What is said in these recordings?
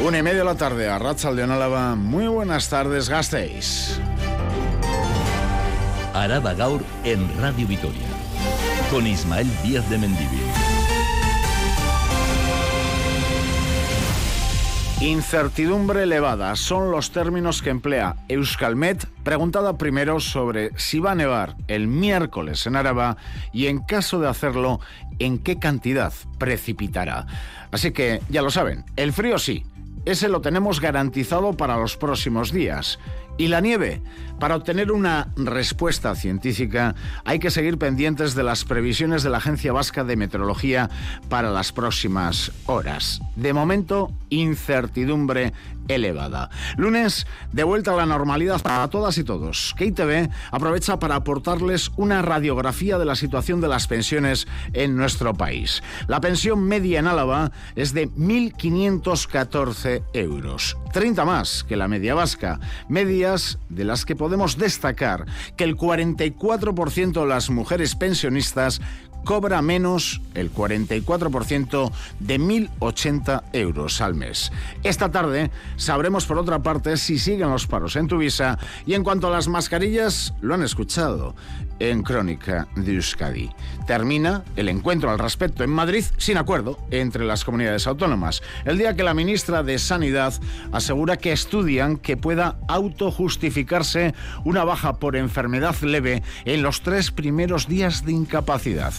Una y media de la tarde a de Álava. Muy buenas tardes, Gasteiz. Araba Gaur en Radio Vitoria. Con Ismael Díaz de Mendivil. Incertidumbre elevada son los términos que emplea Euskalmet, preguntada primero sobre si va a nevar el miércoles en Araba y en caso de hacerlo, en qué cantidad precipitará. Así que ya lo saben, el frío sí, ese lo tenemos garantizado para los próximos días. ¿Y la nieve? Para obtener una respuesta científica hay que seguir pendientes de las previsiones de la Agencia Vasca de Meteorología para las próximas horas. De momento, incertidumbre elevada. Lunes, de vuelta a la normalidad para todas y todos. KTV aprovecha para aportarles una radiografía de la situación de las pensiones en nuestro país. La pensión media en Álava es de 1.514 euros, 30 más que la media vasca, medias de las que podemos destacar que el 44% de las mujeres pensionistas cobra menos el 44% de 1.080 euros al mes. Esta tarde sabremos por otra parte si siguen los paros en Tuvisa y en cuanto a las mascarillas, lo han escuchado en Crónica de Euskadi. Termina el encuentro al respecto en Madrid sin acuerdo entre las comunidades autónomas, el día que la ministra de Sanidad asegura que estudian que pueda autojustificarse una baja por enfermedad leve en los tres primeros días de incapacidad.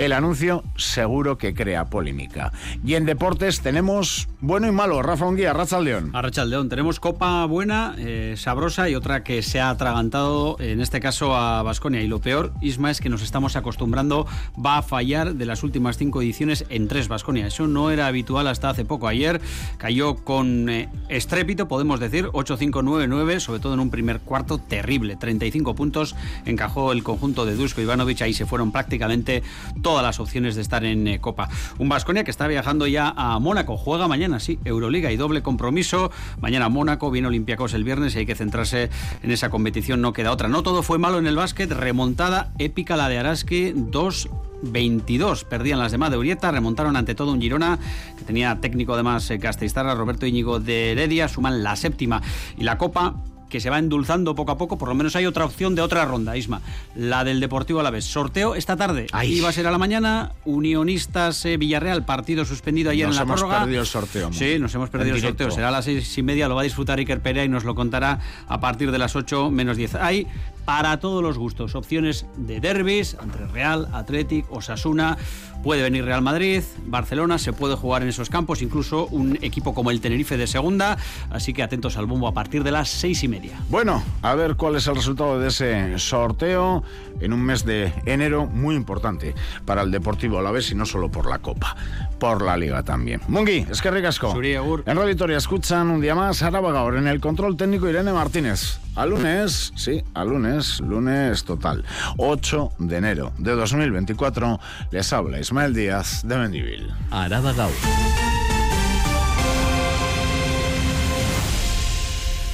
El anuncio seguro que crea polémica. Y en deportes tenemos bueno y malo. Rafa Unguía, León. A León. Tenemos copa buena, eh, sabrosa y otra que se ha atragantado, en este caso a Basconia. Y lo peor, Isma, es que nos estamos acostumbrando, va a fallar de las últimas cinco ediciones en tres Basconia. Eso no era habitual hasta hace poco. Ayer cayó con eh, estrépito, podemos decir, 8-5-9-9, sobre todo en un primer cuarto terrible. 35 puntos encajó el conjunto de Dusko Ivanovic. Ahí se fueron prácticamente todas las opciones de estar en eh, Copa. Un Vasconia que está viajando ya a Mónaco, juega mañana, sí, Euroliga y doble compromiso. Mañana Mónaco, viene Olympiacos el viernes y hay que centrarse en esa competición, no queda otra. No todo fue malo en el básquet, remontada épica la de Araski, 2 22 perdían las demás de Urieta, remontaron ante todo un Girona que tenía técnico además Castellstarra, Roberto Íñigo de Heredia, suman la séptima y la Copa que se va endulzando poco a poco, por lo menos hay otra opción de otra ronda, Isma, la del Deportivo a la vez. Sorteo esta tarde, Ahí iba a ser a la mañana, Unionistas eh, Villarreal, partido suspendido ayer en la prórroga. Nos hemos perdido el sorteo. Sí, nos hemos perdido el sorteo, será a las seis y media, lo va a disfrutar Iker Perea y nos lo contará a partir de las 8 menos 10. Hay para todos los gustos, opciones de derbis entre Real, Athletic, Osasuna, puede venir Real Madrid, Barcelona, se puede jugar en esos campos, incluso un equipo como el Tenerife de segunda, así que atentos al bombo a partir de las seis y media. Bueno, a ver cuál es el resultado de ese sorteo en un mes de enero muy importante para el Deportivo Alavés y no solo por la Copa, por la Liga también. Mungi, es que ricasco. En Radio Victoria escuchan un día más a Arabagaur en el control técnico Irene Martínez. Al lunes, sí, al lunes, lunes total, 8 de enero de 2024, les habla Ismael Díaz de Mendivil. Arabagaur.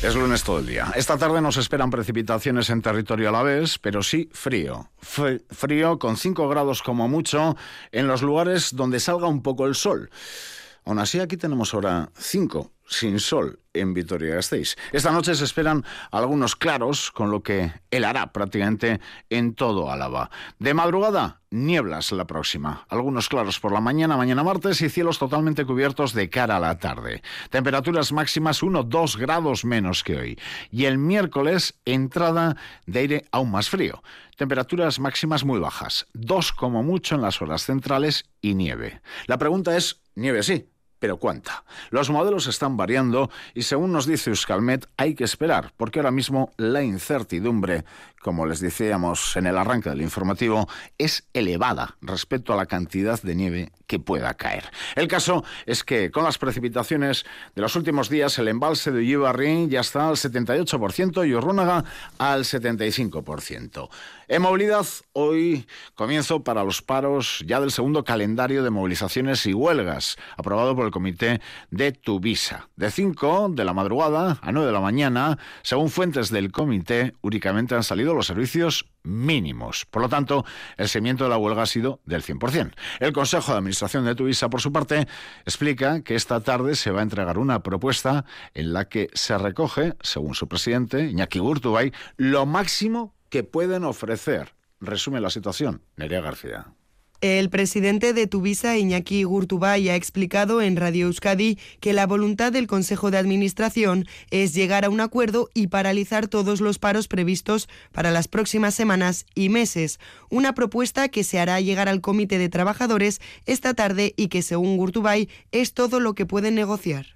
Es lunes todo el día. Esta tarde nos esperan precipitaciones en territorio a la vez, pero sí frío. frío con 5 grados como mucho en los lugares donde salga un poco el sol. Aún así, aquí tenemos ahora 5 sin sol en Vitoria-Gasteiz. Esta noche se esperan algunos claros, con lo que helará prácticamente en todo Álava. De madrugada, nieblas la próxima. Algunos claros por la mañana, mañana martes y cielos totalmente cubiertos de cara a la tarde. Temperaturas máximas 1-2 grados menos que hoy. Y el miércoles, entrada de aire aún más frío. Temperaturas máximas muy bajas, 2 como mucho en las horas centrales y nieve. La pregunta es, nieve sí, pero ¿cuánta? Los modelos están variando y según nos dice Euskalmet hay que esperar, porque ahora mismo la incertidumbre, como les decíamos en el arranque del informativo, es elevada respecto a la cantidad de nieve que pueda caer. El caso es que con las precipitaciones de los últimos días el embalse de Ullibarri ya está al 78% y Urrúnaga al 75%. En movilidad, hoy comienzo para los paros ya del segundo calendario de movilizaciones y huelgas, aprobado por el comité de Tuvisa. De 5 de la madrugada a 9 de la mañana, según fuentes del comité, únicamente han salido los servicios mínimos. Por lo tanto, el seguimiento de la huelga ha sido del 100%. El Consejo de Administración de Tuvisa, por su parte, explica que esta tarde se va a entregar una propuesta en la que se recoge, según su presidente, Iñaki Gurtubay, lo máximo que pueden ofrecer. Resume la situación, Nerea García. El presidente de Tuvisa, Iñaki Gurtubay, ha explicado en Radio Euskadi que la voluntad del Consejo de Administración es llegar a un acuerdo y paralizar todos los paros previstos para las próximas semanas y meses. Una propuesta que se hará llegar al Comité de Trabajadores esta tarde y que, según Gurtubay, es todo lo que pueden negociar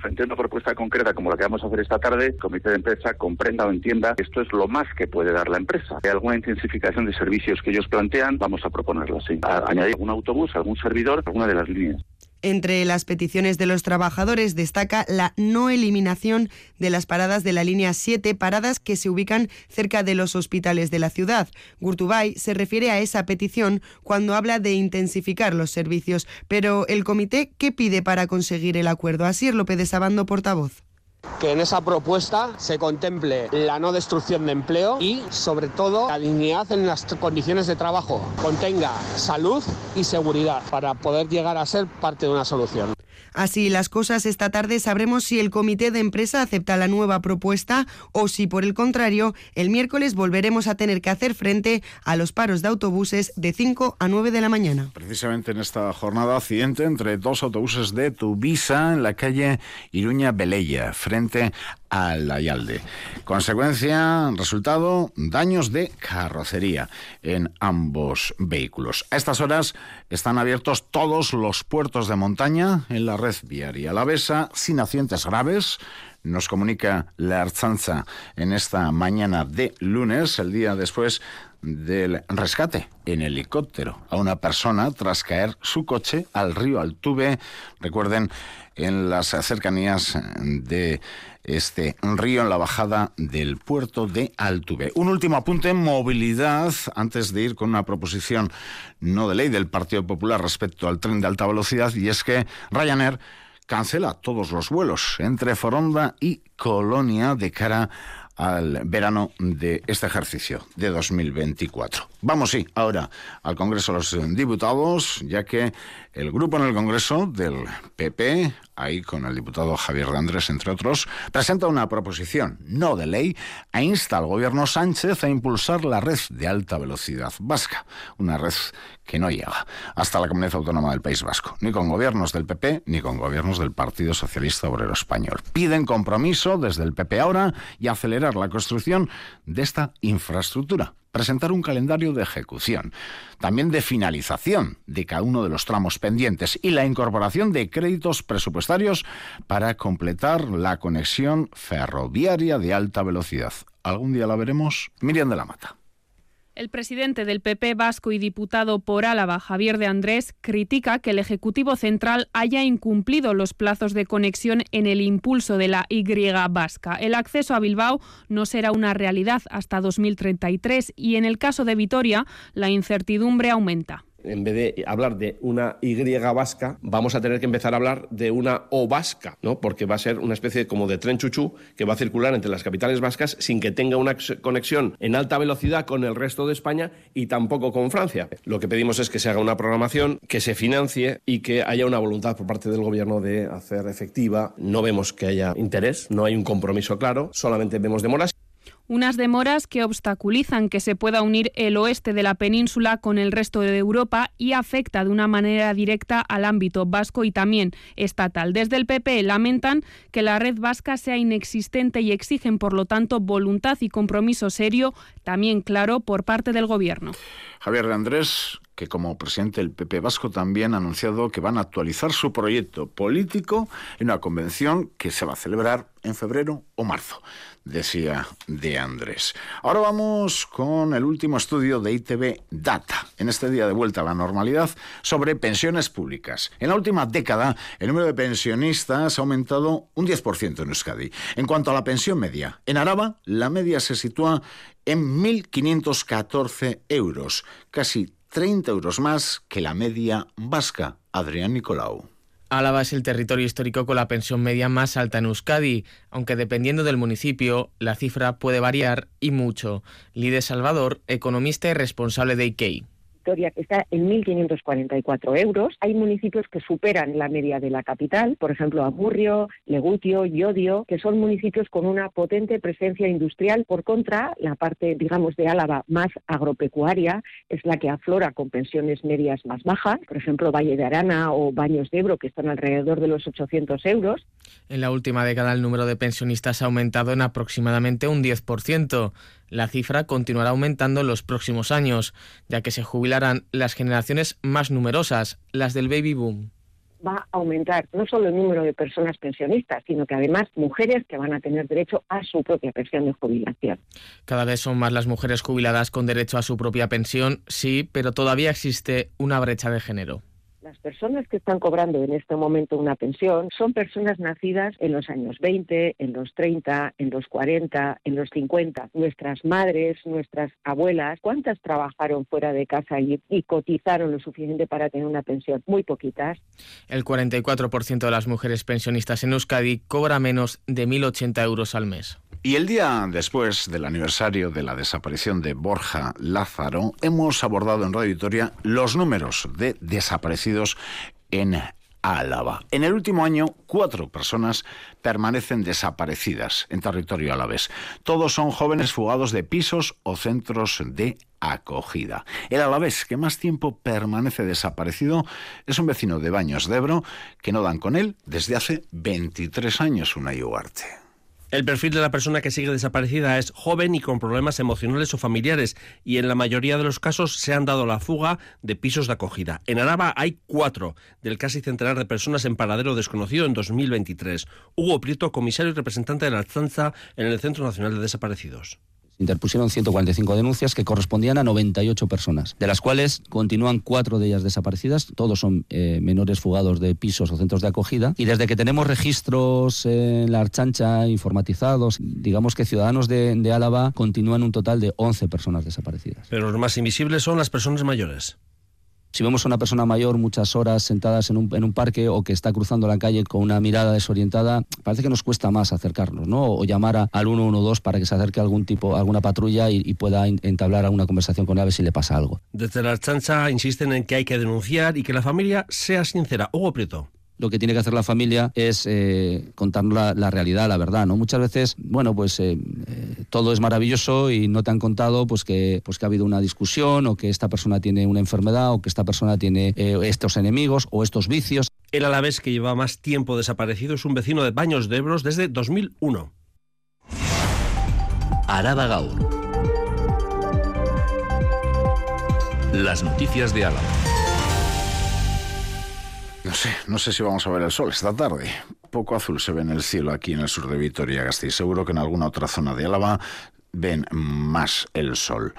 frente a una propuesta concreta como la que vamos a hacer esta tarde, el comité de empresa comprenda o entienda que esto es lo más que puede dar la empresa. Hay alguna intensificación de servicios que ellos plantean, vamos a proponerlo así. añadir un autobús, algún servidor, alguna de las líneas. Entre las peticiones de los trabajadores destaca la no eliminación de las paradas de la línea 7, paradas que se ubican cerca de los hospitales de la ciudad. Gurtubay se refiere a esa petición cuando habla de intensificar los servicios, pero el comité, ¿qué pide para conseguir el acuerdo? Así López de Sabando, portavoz que en esa propuesta se contemple la no destrucción de empleo y, sobre todo, la dignidad en las condiciones de trabajo, contenga salud y seguridad para poder llegar a ser parte de una solución. Así las cosas esta tarde sabremos si el comité de empresa acepta la nueva propuesta o si por el contrario el miércoles volveremos a tener que hacer frente a los paros de autobuses de 5 a 9 de la mañana. Precisamente en esta jornada accidente entre dos autobuses de Tuvisa en la calle Iruña Belella frente al Ayalde. Consecuencia, resultado, daños de carrocería en ambos vehículos. A estas horas están abiertos todos los puertos de montaña en la red viaria alavesa sin accidentes graves. Nos comunica la Arzanza en esta mañana de lunes, el día después del rescate en helicóptero a una persona tras caer su coche al río Altuve. Recuerden, en las cercanías de este río en la bajada del puerto de Altuve. Un último apunte, en movilidad, antes de ir con una proposición no de ley del Partido Popular respecto al tren de alta velocidad, y es que Ryanair cancela todos los vuelos entre Foronda y Colonia de cara al verano de este ejercicio de 2024. Vamos, sí, ahora al Congreso de los Diputados, ya que el grupo en el Congreso del PP, ahí con el diputado Javier de Andrés, entre otros, presenta una proposición no de ley e insta al gobierno Sánchez a impulsar la red de alta velocidad vasca, una red que no llega hasta la comunidad autónoma del País Vasco, ni con gobiernos del PP ni con gobiernos del Partido Socialista Obrero Español. Piden compromiso desde el PP ahora y acelerar la construcción de esta infraestructura presentar un calendario de ejecución, también de finalización de cada uno de los tramos pendientes y la incorporación de créditos presupuestarios para completar la conexión ferroviaria de alta velocidad. ¿Algún día la veremos? Miriam de la Mata. El presidente del PP vasco y diputado por Álava, Javier de Andrés, critica que el Ejecutivo Central haya incumplido los plazos de conexión en el impulso de la Y vasca. El acceso a Bilbao no será una realidad hasta 2033 y en el caso de Vitoria la incertidumbre aumenta en vez de hablar de una Y vasca, vamos a tener que empezar a hablar de una O vasca, ¿no? porque va a ser una especie como de tren chuchú que va a circular entre las capitales vascas sin que tenga una conexión en alta velocidad con el resto de España y tampoco con Francia. Lo que pedimos es que se haga una programación, que se financie y que haya una voluntad por parte del Gobierno de hacer efectiva. No vemos que haya interés, no hay un compromiso claro, solamente vemos demoras. Unas demoras que obstaculizan que se pueda unir el oeste de la península con el resto de Europa y afecta de una manera directa al ámbito vasco y también estatal. Desde el PP lamentan que la red vasca sea inexistente y exigen, por lo tanto, voluntad y compromiso serio, también claro, por parte del Gobierno. Javier de Andrés, que como presidente del PP Vasco también ha anunciado que van a actualizar su proyecto político en una convención que se va a celebrar en febrero o marzo, decía de Andrés. Ahora vamos con el último estudio de ITV Data, en este día de vuelta a la normalidad, sobre pensiones públicas. En la última década, el número de pensionistas ha aumentado un 10% en Euskadi. En cuanto a la pensión media, en Araba, la media se sitúa en 1.514 euros, casi 30 euros más que la media vasca. Adrián Nicolau. Álava es el territorio histórico con la pensión media más alta en Euskadi, aunque dependiendo del municipio, la cifra puede variar y mucho. Lide Salvador, economista y responsable de IKEI que está en 1.544 euros. Hay municipios que superan la media de la capital, por ejemplo, Amurrio, Legutio, Yodio, que son municipios con una potente presencia industrial. Por contra, la parte, digamos, de Álava más agropecuaria es la que aflora con pensiones medias más bajas, por ejemplo, Valle de Arana o Baños de Ebro, que están alrededor de los 800 euros. En la última década el número de pensionistas ha aumentado en aproximadamente un 10%. La cifra continuará aumentando en los próximos años, ya que se jubilarán las generaciones más numerosas, las del baby boom va a aumentar no solo el número de personas pensionistas, sino que además mujeres que van a tener derecho a su propia pensión de jubilación. Cada vez son más las mujeres jubiladas con derecho a su propia pensión, sí, pero todavía existe una brecha de género. Las personas que están cobrando en este momento una pensión son personas nacidas en los años 20, en los 30, en los 40, en los 50. Nuestras madres, nuestras abuelas, ¿cuántas trabajaron fuera de casa y, cotizaron lo suficiente para tener una pensión? Muy poquitas. El 44% de las mujeres pensionistas en Euskadi cobra menos de 1.080 euros al mes. Y el día después del aniversario de la desaparición de Borja Lázaro, hemos abordado en Radio Victoria los números de desaparecidos en Álava. En el último año, cuatro personas permanecen desaparecidas en territorio alavés. Todos son jóvenes fugados de pisos o centros de acogida. El alavés que más tiempo permanece desaparecido es un vecino de Baños de Ebro que no dan con él desde hace 23 años, una Ugarte. El perfil de la persona que sigue desaparecida es joven y con problemas emocionales o familiares y en la mayoría de los casos se han dado la fuga de pisos de acogida. En Araba hay cuatro del casi centenar de personas en paradero desconocido en 2023. Hugo Prieto, comisario y representante de la Alzanza en el Centro Nacional de Desaparecidos interpusieron 145 denuncias que correspondían a 98 personas, de las cuales continúan cuatro de ellas desaparecidas, todos son eh, menores fugados de pisos o centros de acogida, y desde que tenemos registros en la Archancha informatizados, digamos que ciudadanos de, de Álava continúan un total de 11 personas desaparecidas. Pero los más invisibles son las personas mayores. Si vemos a una persona mayor muchas horas sentadas en un, en un, parque o que está cruzando la calle con una mirada desorientada, parece que nos cuesta más acercarnos, ¿no? O llamar a, al 112 para que se acerque algún tipo, alguna patrulla y, pueda entablar alguna conversación con él a ver si le pasa algo. Desde la chancha insisten en que hay que denunciar y que la familia sea sincera. Hugo Prieto lo que tiene que hacer la familia es eh, contar la, la, realidad, la verdad, ¿no? Muchas veces, bueno, pues eh, eh, todo es maravilloso y no te han contado pues que, pues que ha habido una discusión o que esta persona tiene una enfermedad o que esta persona tiene eh, estos enemigos o estos vicios. El alavés que lleva más tiempo desaparecido es un vecino de Baños de Ebros desde 2001. Araba Gaur. Las noticias de Álava. No sé, no sé si vamos a ver el sol esta tarde. Poco azul se ve en el cielo aquí en el sur de Vitoria-Gasteiz. Seguro que en alguna otra zona de Álava ven más el sol.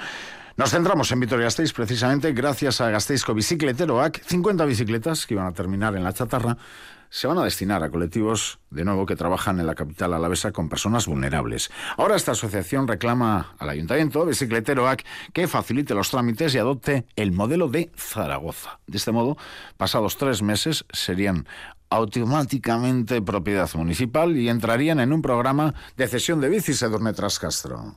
Nos centramos en Vitoria-Gasteiz precisamente gracias a Gasteizco Bicicleteroac, 50 bicicletas que iban a terminar en la chatarra se van a destinar a colectivos, de nuevo, que trabajan en la capital alavesa con personas vulnerables. Ahora esta asociación reclama al Ayuntamiento Bicicleteroac que facilite los trámites y adopte el modelo de Zaragoza. De este modo, pasados tres meses serían automáticamente propiedad municipal y entrarían en un programa de cesión de bicis Edurne Trascastro.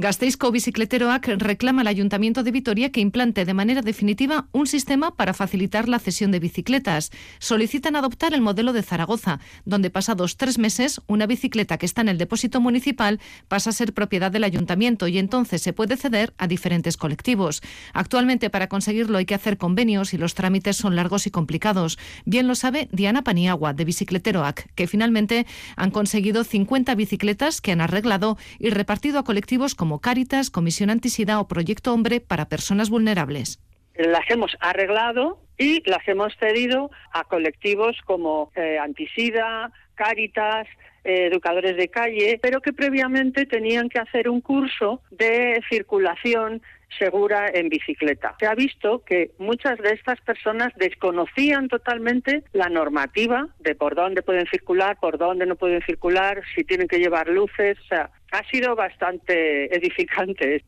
Gasteizco Bicicleteroac reclama al Ayuntamiento de Vitoria que implante de manera definitiva un sistema para facilitar la cesión de bicicletas. Solicitan adoptar el modelo de Zaragoza, donde pasados tres meses una bicicleta que está en el depósito municipal pasa a ser propiedad del Ayuntamiento y entonces se puede ceder a diferentes colectivos. Actualmente para conseguirlo hay que hacer convenios y los trámites son largos y complicados. Bien lo sabe Diana Paniagua de Bicicleteroac, que finalmente han conseguido 50 bicicletas que han arreglado y repartido a colectivos como Cáritas, Comisión Antisida o Proyecto Hombre para personas vulnerables. las hemos arreglado y las hemos cedido a colectivos como eh, Antisida, Cáritas, eh, educadores de calle, pero que previamente tenían que hacer un curso de circulación segura en bicicleta. Se ha visto que muchas de estas personas desconocían totalmente la normativa de por dónde pueden circular, por dónde no pueden circular, si tienen que llevar luces. O sea, ha sido bastante edificante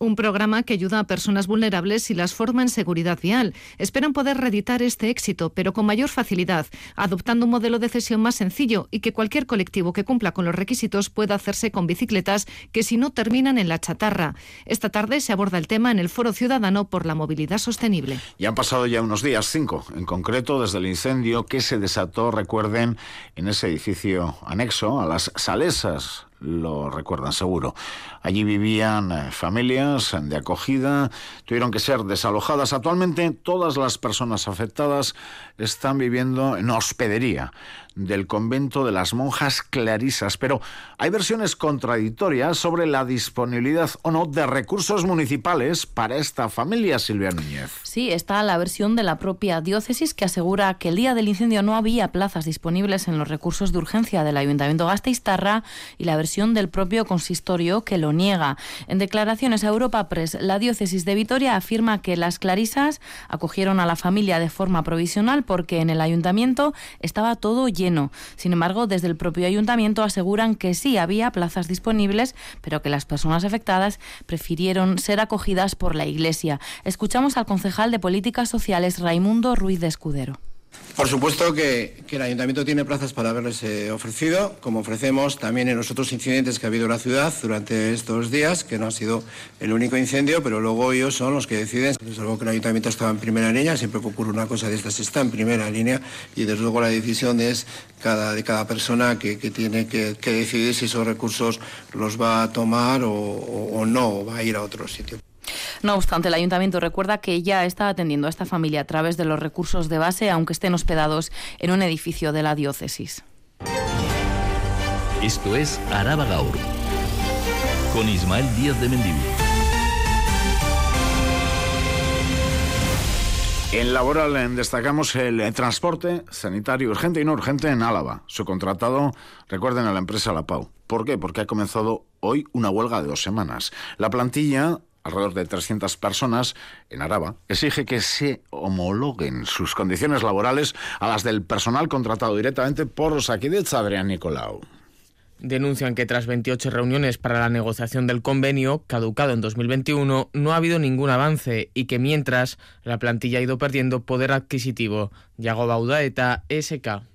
un programa que ayuda a personas vulnerables y las forma en seguridad vial. Esperan poder reeditar este éxito, pero con mayor facilidad, adoptando un modelo de cesión más sencillo y que cualquier colectivo que cumpla con los requisitos pueda hacerse con bicicletas que si no terminan en la chatarra. Esta tarde se aborda el tema en el Foro Ciudadano por la Movilidad Sostenible. Y han pasado ya unos días, cinco, en concreto desde el incendio que se desató, recuerden, en ese edificio anexo a las Salesas lo recuerdan seguro. Allí vivían eh, familias de acogida, tuvieron que ser desalojadas. Actualmente todas las personas afectadas están viviendo en hospedería del convento de las monjas clarisas, pero hay versiones contradictorias sobre la disponibilidad o no de recursos municipales para esta familia, Silvia Núñez. Sí, está la versión de la propia diócesis que asegura que el día del incendio no había plazas disponibles en los recursos de urgencia del Ayuntamiento Gasteiztarra y la versión del propio consistorio que lo niega. En declaraciones a Europa Press, la diócesis de Vitoria afirma que las clarisas acogieron a la familia de forma provisional porque en el ayuntamiento estaba todo lleno. Sin embargo, desde el propio ayuntamiento aseguran que sí había plazas disponibles, pero que las personas afectadas prefirieron ser acogidas por la Iglesia. Escuchamos al concejal de Políticas Sociales Raimundo Ruiz de Escudero. Por supuesto que, el ayuntamiento tiene plazas para haberles eh, ofrecido, como ofrecemos también en los otros incidentes que ha habido en la ciudad durante estos días, que no ha sido el único incendio, pero luego ellos son los que deciden. Desde luego que el ayuntamiento estaba en primera línea, siempre que ocurre una cosa de estas está en primera línea y desde luego la decisión es cada, de cada persona que, tiene que, decidir si esos recursos los va a tomar o, o no, o va a ir a otro sitio. No obstante, el ayuntamiento recuerda que ya está atendiendo a esta familia a través de los recursos de base, aunque estén hospedados en un edificio de la diócesis. Esto es Araba Gaur, con Ismael Díaz de Mendivil. En laboral destacamos el transporte sanitario urgente y no urgente en Álava. Su contratado, recuerden a la empresa La Pau. ¿Por qué? Porque ha comenzado hoy una huelga de dos semanas. La plantilla alrededor de 300 personas en Araba, exige que se homologuen sus condiciones laborales a las del personal contratado directamente por Saquidez Adrián Nicolau. Denuncian que tras 28 reuniones para la negociación del convenio, caducado en 2021, no ha habido ningún avance y que mientras la plantilla ha ido perdiendo poder adquisitivo. Yago Baudaeta, SK.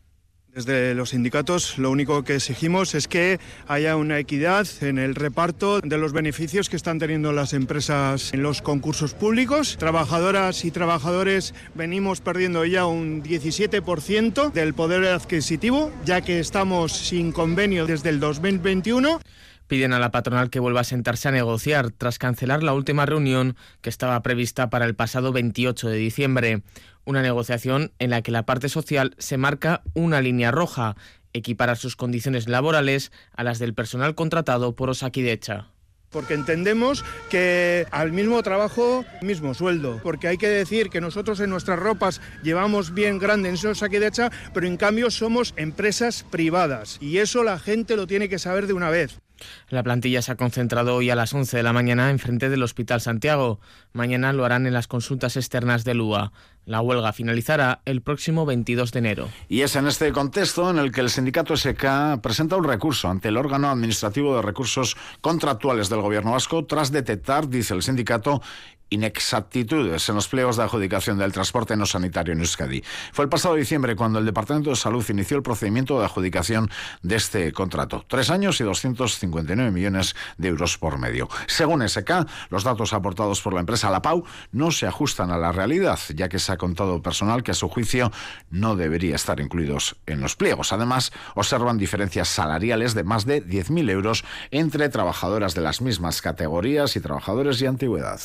Desde los sindicatos lo único que exigimos es que haya una equidad en el reparto de los beneficios que están teniendo las empresas en los concursos públicos. Trabajadoras y trabajadores venimos perdiendo ya un 17% del poder adquisitivo, ya que estamos sin convenio desde el 2021 piden a la patronal que vuelva a sentarse a negociar tras cancelar la última reunión que estaba prevista para el pasado 28 de diciembre. Una negociación en la que la parte social se marca una línea roja, equiparar sus condiciones laborales a las del personal contratado por Osakidecha porque entendemos que al mismo trabajo, mismo sueldo, porque hay que decir que nosotros en nuestras ropas llevamos bien grande en esos hecha, pero en cambio somos empresas privadas. Y eso la gente lo tiene que saber de una vez. La plantilla se ha concentrado hoy a las 11 de la mañana en frente del Hospital Santiago. Mañana lo harán en las consultas externas del UA. La huelga finalizará el próximo 22 de enero. Y es en este contexto en el que el sindicato SK presenta un recurso ante el órgano administrativo de recursos contractuales del Gobierno vasco tras detectar, dice el sindicato, inexactitudes en los pliegos de adjudicación del transporte no sanitario en Euskadi. Fue el pasado diciembre cuando el Departamento de Salud inició el procedimiento de adjudicación de este contrato. Tres años y 259 millones de euros por medio. Según SK, los datos aportados por la empresa La Pau no se ajustan a la realidad, ya que se ha contado personal que a su juicio no debería estar incluidos en los pliegos. Además, observan diferencias salariales de más de 10.000 euros entre trabajadoras de las mismas categorías y trabajadores de antigüedad.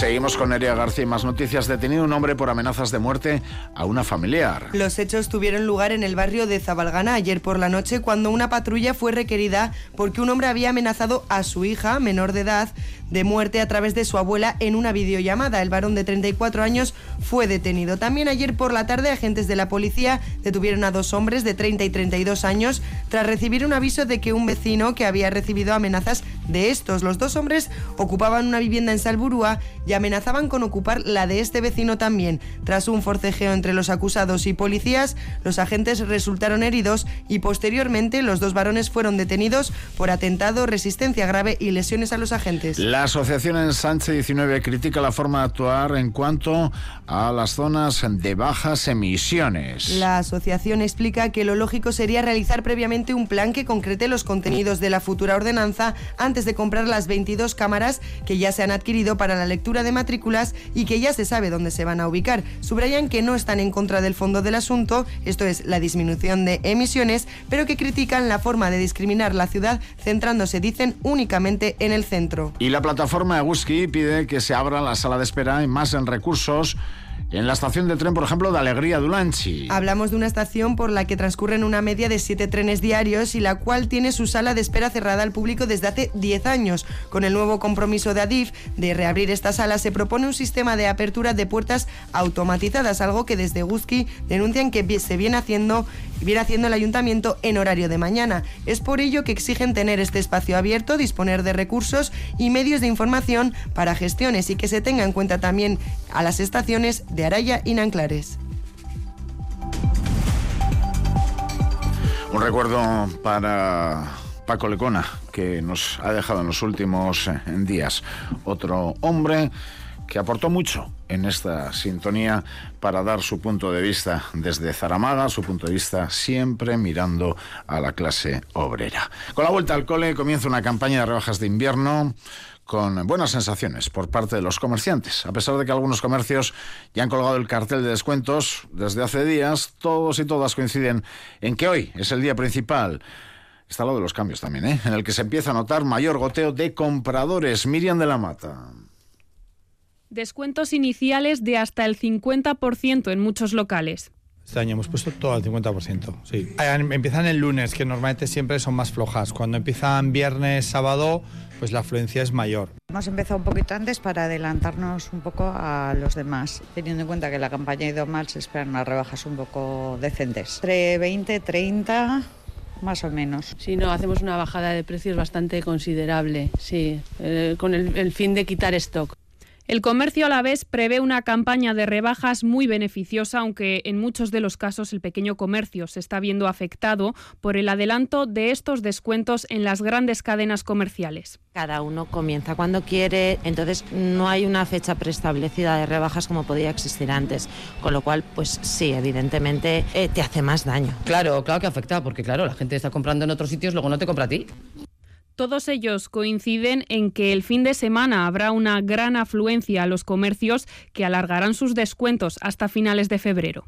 Seguimos con Nerea García y más noticias. Detenido un hombre por amenazas de muerte a una familiar. Los hechos tuvieron lugar en el barrio de Zabalgana ayer por la noche cuando una patrulla fue requerida porque un hombre había amenazado a su hija, menor de edad, de muerte a través de su abuela en una videollamada. El varón de 34 años fue detenido. También ayer por la tarde agentes de la policía detuvieron a dos hombres de 30 y 32 años tras recibir un aviso de que un vecino que había recibido amenazas de estos. Los dos hombres ocupaban una vivienda en Salburúa y amenazaban con ocupar la de este vecino también. Tras un forcejeo entre los acusados y policías, los agentes resultaron heridos y posteriormente los dos varones fueron detenidos por atentado, resistencia grave y lesiones a los agentes. Asociación en Sánchez 19 critica la forma de actuar en cuanto a las zonas de bajas emisiones. La asociación explica que lo lógico sería realizar previamente un plan que concrete los contenidos de la futura ordenanza antes de comprar las 22 cámaras que ya se han adquirido para la lectura de matrículas y que ya se sabe dónde se van a ubicar. Subrayan que no están en contra del fondo del asunto, esto es la disminución de emisiones, pero que critican la forma de discriminar la ciudad centrándose, dicen, únicamente en el centro. Y la plataforma Eguski pide que se abra la sala de espera y más en recursos en la estación de tren, por ejemplo, de Alegría Dulanchi. Hablamos de una estación por la que transcurren una media de siete trenes diarios y la cual tiene su sala de espera cerrada al público desde hace 10 años. Con el nuevo compromiso de Adif de reabrir esta sala, se propone un sistema de apertura de puertas automatizadas, algo que desde Guzki denuncian que se viene haciendo, viene haciendo el ayuntamiento en horario de mañana. Es por ello que exigen tener este espacio abierto, disponer de recursos y medios de información para gestiones y que se tenga en cuenta también a las estaciones de Araya y Nanclares. Un recuerdo para Paco Lecona, que nos ha dejado en los últimos eh, días. Otro hombre que aportó mucho en esta sintonía para dar su punto de vista desde Zaramaga, su punto de vista siempre mirando a la clase obrera. Con la vuelta al cole comienza una campaña de rebajas de invierno con buenas sensaciones por parte de los comerciantes. A pesar de que algunos comercios ya han colgado el cartel de descuentos desde hace días, todos y todas coinciden en que hoy es el día principal. Está lo de los cambios también, ¿eh? en el que se empieza a notar mayor goteo de compradores. Miriam de la Mata. Descuentos iniciales de hasta el 50% en muchos locales. Este año hemos puesto todo al 50%, sí. Empiezan el lunes, que normalmente siempre son más flojas. Cuando empiezan viernes, sábado, pues la afluencia es mayor. Hemos empezado un poquito antes para adelantarnos un poco a los demás, teniendo en cuenta que la campaña ha ido mal, se esperan unas rebajas un poco decentes. Entre 20, 30 más o menos. Sí, no, hacemos una bajada de precios bastante considerable, sí, eh, con el, el fin de quitar stock. El comercio a la vez prevé una campaña de rebajas muy beneficiosa, aunque en muchos de los casos el pequeño comercio se está viendo afectado por el adelanto de estos descuentos en las grandes cadenas comerciales. Cada uno comienza cuando quiere, entonces no hay una fecha preestablecida de rebajas como podía existir antes, con lo cual, pues sí, evidentemente eh, te hace más daño. Claro, claro que afecta, porque claro, la gente está comprando en otros sitios, luego no te compra a ti. Todos ellos coinciden en que el fin de semana habrá una gran afluencia a los comercios que alargarán sus descuentos hasta finales de febrero.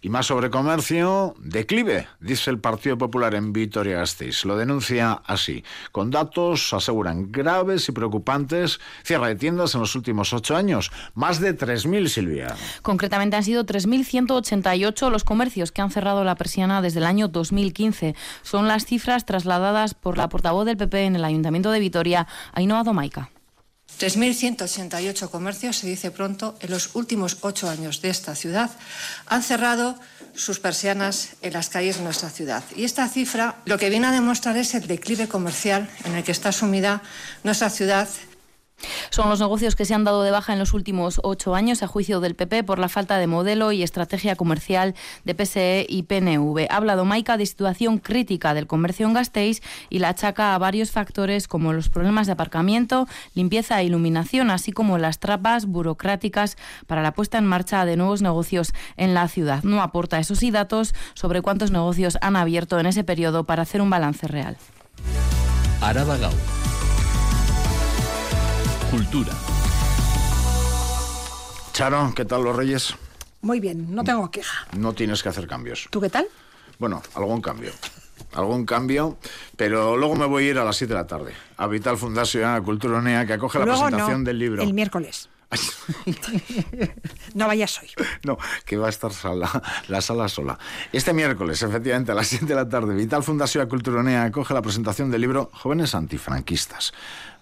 Y más sobre comercio, declive, dice el Partido Popular en Vitoria-Gasteiz. Lo denuncia así. Con datos, aseguran, graves y preocupantes, cierre de tiendas en los últimos ocho años. Más de 3.000, Silvia. Concretamente han sido 3.188 los comercios que han cerrado la persiana desde el año 2015. Son las cifras trasladadas por la portavoz del PP en el Ayuntamiento de Vitoria, Ainhoa Domaica. 3.188 comercios, se dice pronto, en los últimos ocho años de esta ciudad han cerrado sus persianas en las calles de nuestra ciudad. Y esta cifra lo que viene a demostrar es el declive comercial en el que está sumida nuestra ciudad son los negocios que se han dado de baja en los últimos ocho años, a juicio del PP, por la falta de modelo y estrategia comercial de PSE y PNV. Ha hablado Maica de situación crítica del comercio en Gasteiz y la achaca a varios factores como los problemas de aparcamiento, limpieza e iluminación, así como las trapas burocráticas para la puesta en marcha de nuevos negocios en la ciudad. No aporta esos sí datos sobre cuántos negocios han abierto en ese periodo para hacer un balance real. Cultura. Charo, ¿qué tal los Reyes? Muy bien, no tengo queja. No tienes que hacer cambios. ¿Tú qué tal? Bueno, algún cambio. Algún cambio, pero luego me voy a ir a las 7 de la tarde a Vital Fundación, a Cultura Unea, que acoge la presentación del libro. El miércoles. no vayas hoy. No, que va a estar sala, la sala sola. Este miércoles, efectivamente, a las 7 de la tarde, Vital Fundación Culturonea acoge la presentación del libro Jóvenes Antifranquistas.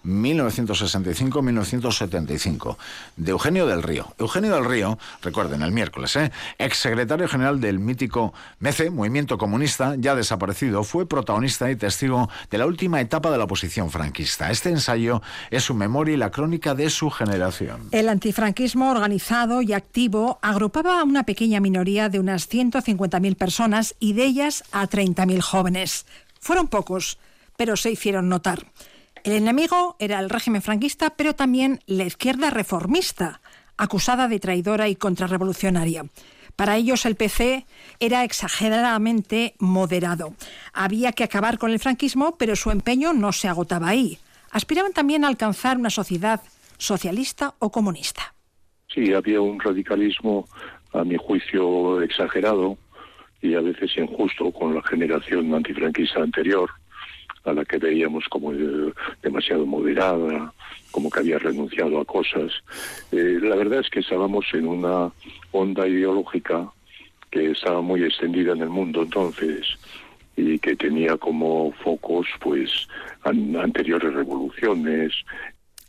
1965-1975, de Eugenio del Río. Eugenio del Río, recuerden, el miércoles, ¿eh? ex secretario general del mítico MECE, Movimiento Comunista, ya desaparecido, fue protagonista y testigo de la última etapa de la oposición franquista. Este ensayo es su memoria y la crónica de su generación. El antifranquismo organizado y activo agrupaba a una pequeña minoría de unas 150.000 personas y de ellas a 30.000 jóvenes. Fueron pocos, pero se hicieron notar. El enemigo era el régimen franquista, pero también la izquierda reformista, acusada de traidora y contrarrevolucionaria. Para ellos el PC era exageradamente moderado. Había que acabar con el franquismo, pero su empeño no se agotaba ahí. Aspiraban también a alcanzar una sociedad socialista o comunista. Sí, había un radicalismo, a mi juicio, exagerado y a veces injusto con la generación antifranquista anterior a la que veíamos como eh, demasiado moderada, como que había renunciado a cosas. Eh, la verdad es que estábamos en una onda ideológica que estaba muy extendida en el mundo entonces y que tenía como focos pues anteriores revoluciones,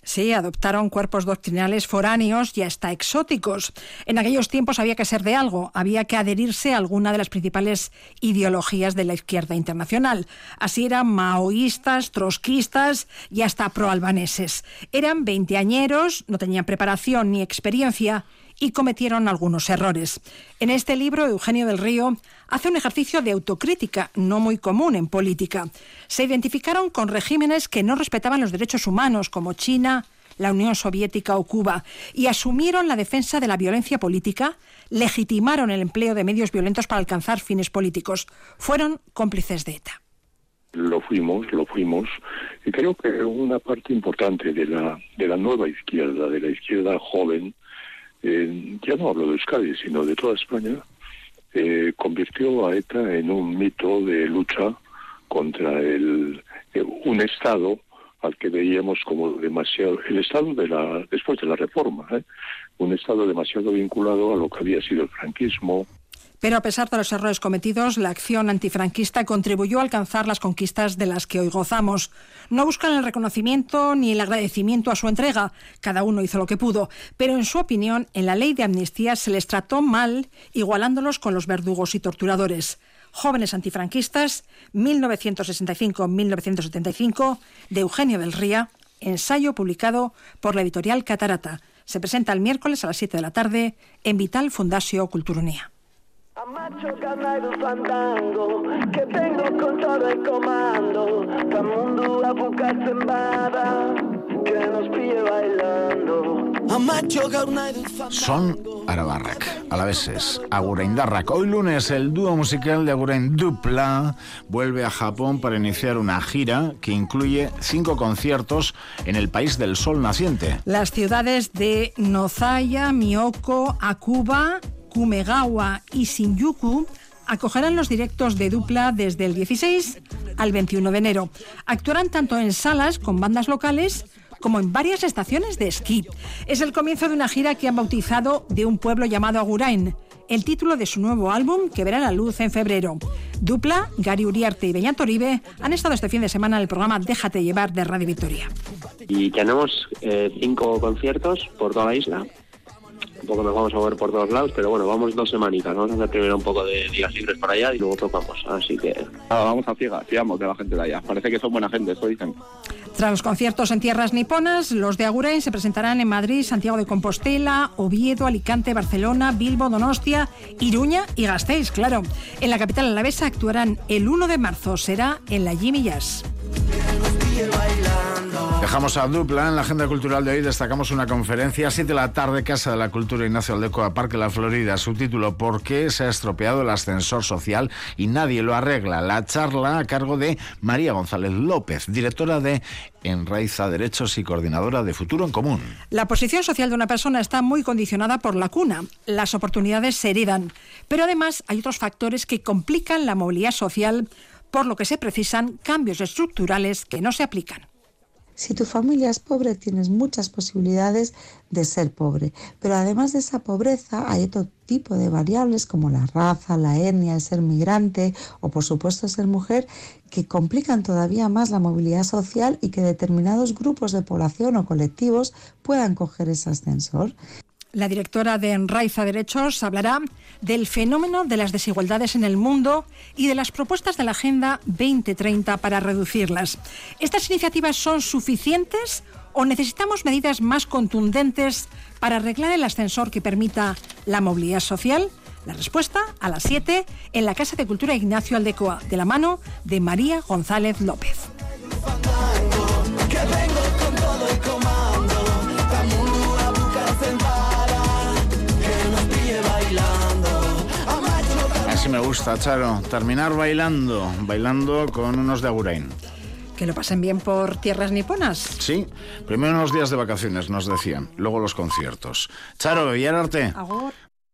Sí, adoptaron cuerpos doctrinales foráneos y hasta exóticos. En aquellos tiempos había que ser de algo, había que adherirse a alguna de las principales ideologías de la izquierda internacional. Así eran maoístas, trotskistas y hasta proalbaneses. Eran veinteañeros, no tenían preparación ni experiencia y cometieron algunos errores. En este libro, Eugenio del Río hace un ejercicio de autocrítica no muy común en política. Se identificaron con regímenes que no respetaban los derechos humanos, como China, la Unión Soviética o Cuba, y asumieron la defensa de la violencia política, legitimaron el empleo de medios violentos para alcanzar fines políticos. Fueron cómplices de ETA. Lo fuimos, lo fuimos, y creo que una parte importante de la, de la nueva izquierda, de la izquierda joven, eh, ya no hablo de Euskadi, sino de toda España, eh, convirtió a ETA en un mito de lucha contra el, eh, un Estado al que veíamos como demasiado, el Estado de la, después de la reforma, un Estado demasiado vinculado a lo que había sido el franquismo, pero a pesar de los errores cometidos, la acción antifranquista contribuyó a alcanzar las conquistas de las que hoy gozamos. No buscan el reconocimiento ni el agradecimiento a su entrega, cada uno hizo lo que pudo, pero en su opinión, en la ley de amnistía se les trató mal, igualándolos con los verdugos y torturadores. Jóvenes antifranquistas, 1965-1975, de Eugenio del Ría, ensayo publicado por la editorial Catarata. Se presenta el miércoles a las 7 de la tarde en Vital Fundacio Culturunea. Amacho canairu fandango Que tengo con todo el comando Pa mundo a bukatzen bada Que nos pille bailando Amacho Son Arabarrak, alaveses, Aguraindarrak. Hoy lunes el dúo musical de Agurain Dupla vuelve a Japón para iniciar una gira que incluye cinco conciertos en el país del sol naciente. Las ciudades de Nozaya, Miyoko, Akuba Kumegawa y Shinjuku acogerán los directos de dupla desde el 16 al 21 de enero. Actuarán tanto en salas con bandas locales como en varias estaciones de esquí. Es el comienzo de una gira que han bautizado de un pueblo llamado Agurain, el título de su nuevo álbum que verá la luz en febrero. Dupla, Gary Uriarte y Beñat Oribe han estado este fin de semana en el programa Déjate llevar de Radio Victoria. Y tenemos eh, cinco conciertos por toda la isla un poco nos vamos a mover por todos lados, pero bueno, vamos dos semanitas, vamos a hacer primero un poco de días libres para allá y luego tocamos, así que... vamos a ciegas, fiamos de la gente de allá, parece que son buena gente, eso dicen. Tras los conciertos en tierras niponas, los de Agurain se presentarán en Madrid, Santiago de Compostela, Oviedo, Alicante, Barcelona, Bilbo, Donostia, Iruña y Gasteiz, claro. En la capital alavesa actuarán el 1 de marzo, será en la Jimmy Jazz. Dejamos a Dupla en la agenda cultural de hoy. Destacamos una conferencia a 7 de la tarde, Casa de la Cultura Ignacio Aldecoa, Parque La Florida. Subtítulo: ¿Por qué se ha estropeado el ascensor social y nadie lo arregla? La charla a cargo de María González López, directora de Enraiza Derechos y coordinadora de Futuro en Común. La posición social de una persona está muy condicionada por la cuna. Las oportunidades se heredan. Pero además hay otros factores que complican la movilidad social, por lo que se precisan cambios estructurales que no se aplican. Si tu familia es pobre, tienes muchas posibilidades de ser pobre. Pero además de esa pobreza, hay otro tipo de variables como la raza, la etnia, el ser migrante o por supuesto ser mujer que complican todavía más la movilidad social y que determinados grupos de población o colectivos puedan coger ese ascensor. La directora de Enraiza Derechos hablará del fenómeno de las desigualdades en el mundo y de las propuestas de la Agenda 2030 para reducirlas. ¿Estas iniciativas son suficientes o necesitamos medidas más contundentes para arreglar el ascensor que permita la movilidad social? La respuesta a las 7 en la Casa de Cultura Ignacio Aldecoa, de la mano de María González López. Me gusta, Charo. Terminar bailando, bailando con unos de Agurain. Que lo pasen bien por tierras niponas. Sí, primero unos días de vacaciones, nos decían. Luego los conciertos. Charo, y arte. Agor.